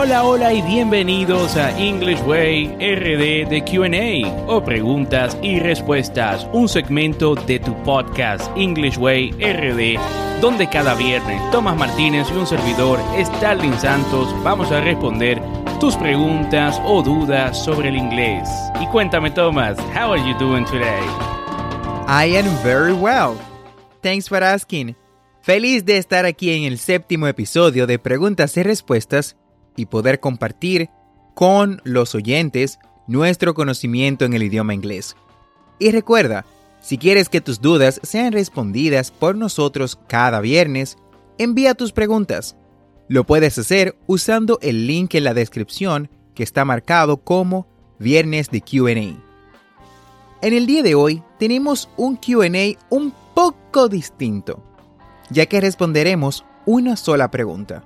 Hola, hola y bienvenidos a English Way RD de QA o preguntas y respuestas, un segmento de tu podcast English Way RD, donde cada viernes Tomás Martínez y un servidor, Stalin Santos, vamos a responder tus preguntas o dudas sobre el inglés. Y cuéntame, Tomás, how are you doing today? I am very well. Thanks for asking. Feliz de estar aquí en el séptimo episodio de Preguntas y Respuestas y poder compartir con los oyentes nuestro conocimiento en el idioma inglés. Y recuerda, si quieres que tus dudas sean respondidas por nosotros cada viernes, envía tus preguntas. Lo puedes hacer usando el link en la descripción que está marcado como Viernes de QA. En el día de hoy tenemos un QA un poco distinto, ya que responderemos una sola pregunta.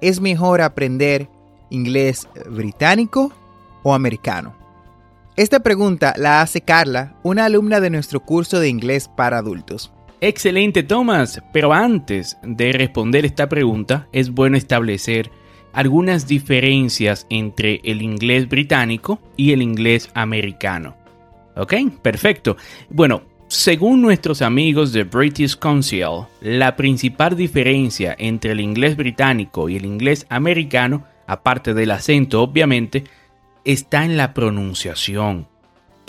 ¿Es mejor aprender inglés británico o americano? Esta pregunta la hace Carla, una alumna de nuestro curso de inglés para adultos. Excelente, Thomas. Pero antes de responder esta pregunta, es bueno establecer algunas diferencias entre el inglés británico y el inglés americano. ¿Ok? Perfecto. Bueno, según nuestros amigos de British Council, la principal diferencia entre el inglés británico y el inglés americano, aparte del acento obviamente, está en la pronunciación.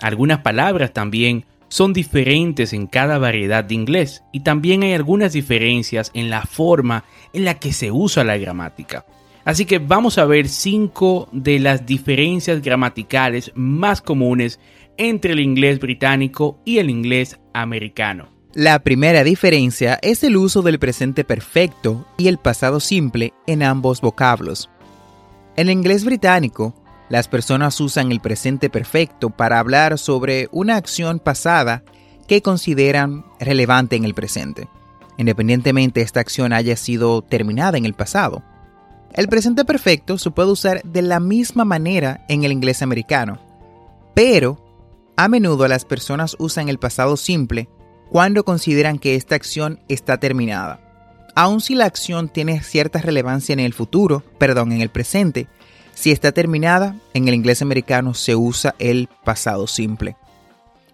Algunas palabras también son diferentes en cada variedad de inglés y también hay algunas diferencias en la forma en la que se usa la gramática. Así que vamos a ver cinco de las diferencias gramaticales más comunes entre el inglés británico y el inglés americano. La primera diferencia es el uso del presente perfecto y el pasado simple en ambos vocablos. En el inglés británico, las personas usan el presente perfecto para hablar sobre una acción pasada que consideran relevante en el presente, independientemente esta acción haya sido terminada en el pasado. El presente perfecto se puede usar de la misma manera en el inglés americano, pero a menudo las personas usan el pasado simple cuando consideran que esta acción está terminada. Aun si la acción tiene cierta relevancia en el futuro, perdón, en el presente, si está terminada, en el inglés americano se usa el pasado simple.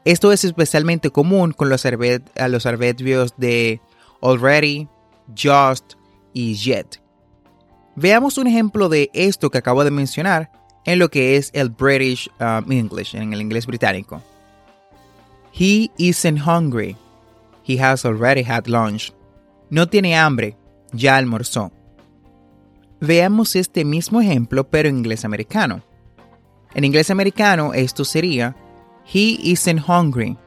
Esto es especialmente común con los, los adverbios de already, just y yet. Veamos un ejemplo de esto que acabo de mencionar en lo que es el British um, English, en el inglés británico. He isn't hungry. He has already had lunch. No tiene hambre, ya almorzó. Veamos este mismo ejemplo pero en inglés americano. En inglés americano esto sería He isn't hungry.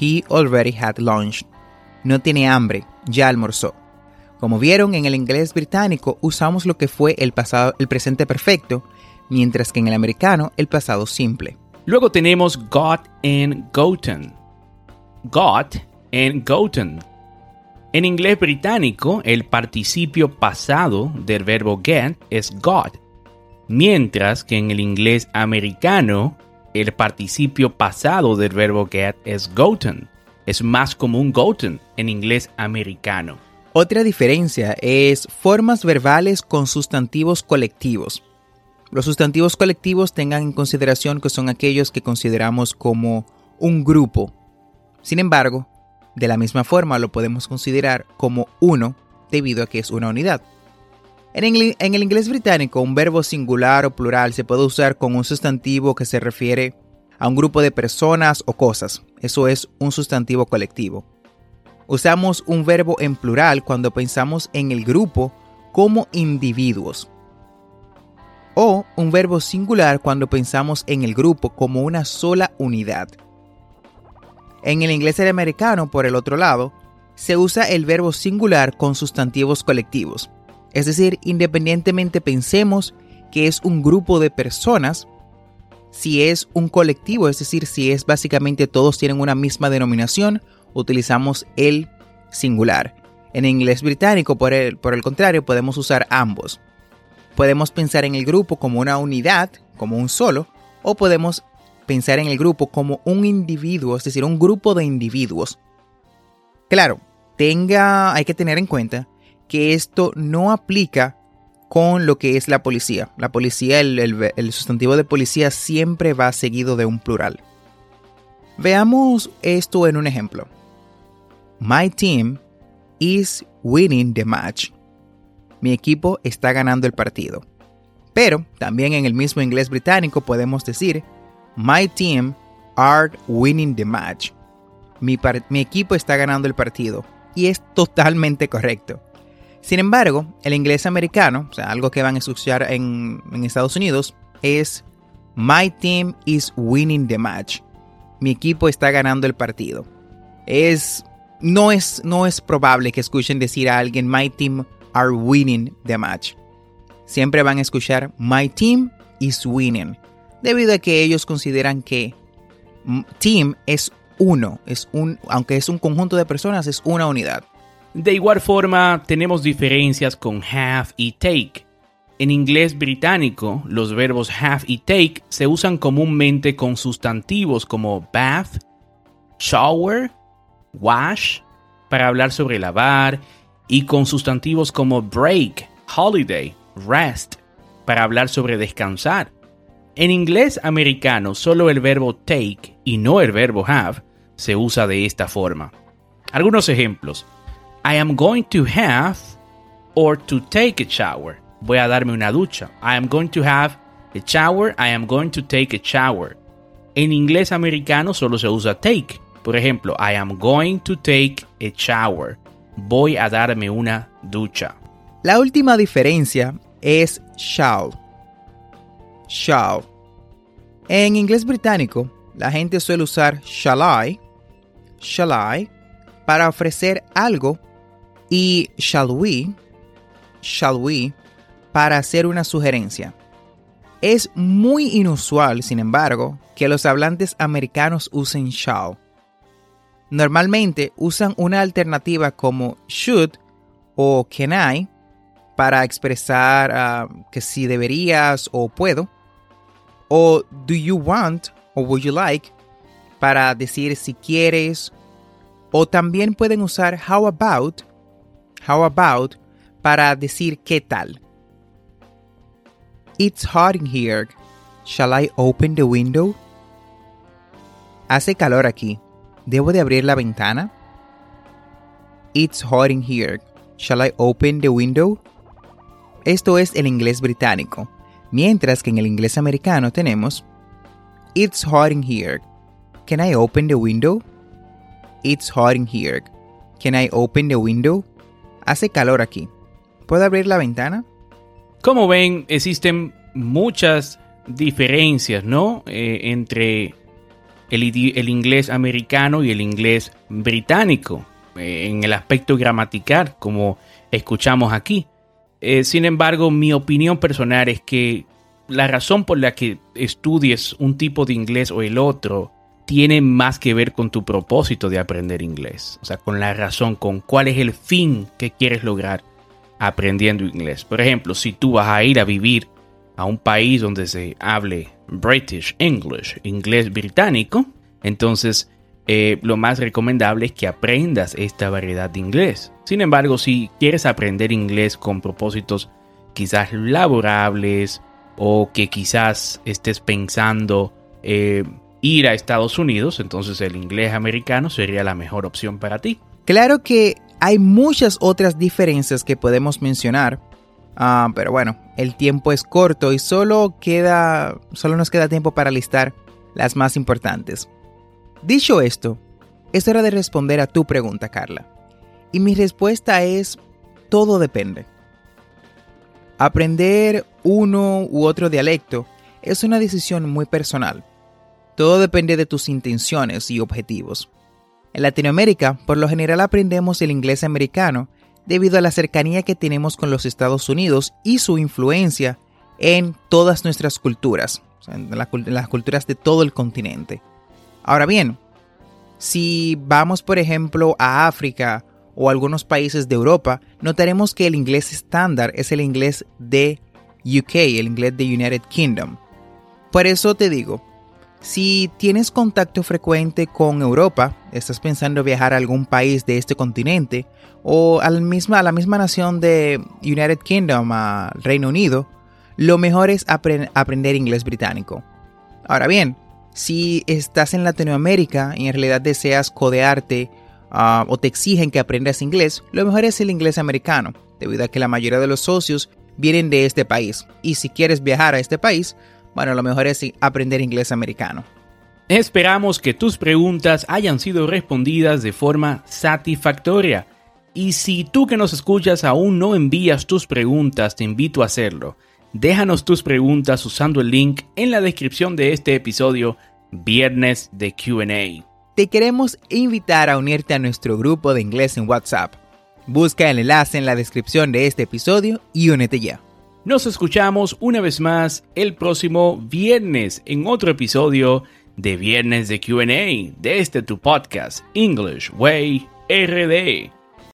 He already had lunch. No tiene hambre, ya almorzó. Como vieron en el inglés británico usamos lo que fue el pasado el presente perfecto mientras que en el americano el pasado simple. Luego tenemos got and gotten. Got and gotten. En inglés británico, el participio pasado del verbo get es got, mientras que en el inglés americano, el participio pasado del verbo get es gotten. Es más común gotten en inglés americano. Otra diferencia es formas verbales con sustantivos colectivos. Los sustantivos colectivos tengan en consideración que son aquellos que consideramos como un grupo. Sin embargo, de la misma forma lo podemos considerar como uno debido a que es una unidad. En, el inglés británico, un verbo singular o plural se puede usar con un sustantivo que se refiere a un grupo de personas o cosas. Eso es un sustantivo colectivo. Usamos un verbo en plural cuando pensamos en el grupo como individuos. Un verbo singular cuando pensamos en el grupo como una sola unidad. En el inglés americano, por el otro lado, se usa el verbo singular con sustantivos colectivos. Es decir, independientemente pensemos que es un grupo de personas, si es un colectivo, es decir, si es básicamente todos tienen una misma denominación, utilizamos el singular. En inglés británico, por el, por el contrario, podemos usar ambos. Podemos pensar en el grupo como una unidad, como un solo, o podemos pensar en el grupo como un individuo, es decir, un grupo de individuos. Claro, tenga, hay que tener en cuenta que esto no aplica con lo que es la policía. La policía, el, sustantivo de policía siempre va seguido de un plural. Veamos esto en un ejemplo. My team is winning the match. Mi equipo está ganando el partido. Pero también en el mismo inglés británico podemos decir My team are winning the match. Mi, mi equipo está ganando el partido. Y es totalmente correcto. Sin embargo, el inglés americano, o sea, algo que van a escuchar en, Estados Unidos, es My team is winning the match. Mi equipo está ganando el partido. Es no es no es probable que escuchen decir a alguien My team are winning the match. Siempre van a escuchar My team is winning, debido a que ellos consideran que team es uno, es un aunque es un conjunto de personas, es una unidad. De igual forma, tenemos diferencias con have y take. En inglés británico, los verbos have y take se usan comúnmente con sustantivos como bath, shower, wash, para hablar sobre lavar, y con sustantivos como break, holiday, rest, para hablar sobre descansar. En inglés americano, solo el verbo take y no el verbo have se usa de esta forma. Algunos ejemplos. I am going to have or to take a shower. Voy a darme una ducha. I am going to have a shower. I am going to take a shower. En inglés americano solo se usa take. Por ejemplo, I am going to take a shower. Voy a darme una ducha. La última diferencia es shall. Shall. En inglés británico, la gente suele usar shall I, shall I, para ofrecer algo y shall we, shall we, para hacer una sugerencia. Es muy inusual, sin embargo, que los hablantes americanos usen shall. Normalmente usan una alternativa como should o can I para expresar ah, que si deberías o puedo. O do you want o would you like para decir si quieres. O también pueden usar how about how about para decir qué tal. It's hot in here. Shall I open the window? Hace calor aquí. ¿Debo de abrir la ventana? It's hot in here. Shall I open the window? Esto es el inglés británico, mientras que en el inglés americano tenemos It's hot in here. Can I open the window? It's hot in here. Can I open the window? Hace calor aquí. ¿Puedo abrir la ventana? Como ven, existen muchas diferencias, ¿no? Eh, entre el, inglés americano y el inglés británico, eh, en el aspecto gramatical, como escuchamos aquí. Eh, sin embargo, mi opinión personal es que la razón por la que estudies un tipo de inglés o el otro tiene más que ver con tu propósito de aprender inglés. O sea, con la razón, con cuál es el fin que quieres lograr aprendiendo inglés. Por ejemplo, si tú vas a ir a vivir a un país donde se hable British English, inglés británico, entonces eh, lo más recomendable es que aprendas esta variedad de inglés. Sin embargo, si quieres aprender inglés con propósitos quizás laborables o que quizás estés pensando eh, ir a Estados Unidos, entonces el inglés americano sería la mejor opción para ti. Claro que hay muchas otras diferencias que podemos mencionar, ah, pero bueno, el tiempo es corto y solo queda, solo nos queda tiempo para listar las más importantes. Dicho esto, es hora de responder a tu pregunta, Carla. Y mi respuesta es, todo depende. Aprender uno u otro dialecto es una decisión muy personal. Todo depende de tus intenciones y objetivos. En Latinoamérica, por lo general aprendemos el inglés americano debido a la cercanía que tenemos con los Estados Unidos y su influencia en todas nuestras culturas, en, las culturas de todo el continente. Ahora bien, si vamos por ejemplo a África o algunos países de Europa, notaremos que el inglés estándar es el inglés de UK, el inglés de United Kingdom. Por eso te digo, si tienes contacto frecuente con Europa, estás pensando viajar a algún país de este continente o a la misma, a la misma nación de United Kingdom, a Reino Unido, lo mejor es aprender inglés británico. Ahora bien, si estás en Latinoamérica y en realidad deseas codearte ah, o te exigen que aprendas inglés, lo mejor es el inglés americano, debido a que la mayoría de los socios vienen de este país. Y si quieres viajar a este país, bueno, lo mejor es aprender inglés americano. Esperamos que tus preguntas hayan sido respondidas de forma satisfactoria. Y si tú que nos escuchas aún no envías tus preguntas, te invito a hacerlo. Déjanos tus preguntas usando el link en la descripción de este episodio, Viernes de QA. Te queremos invitar a unirte a nuestro grupo de inglés en WhatsApp. Busca el enlace en la descripción de este episodio y únete ya. Nos escuchamos una vez más el próximo viernes en otro episodio de Viernes de QA de este tu podcast English Way RD.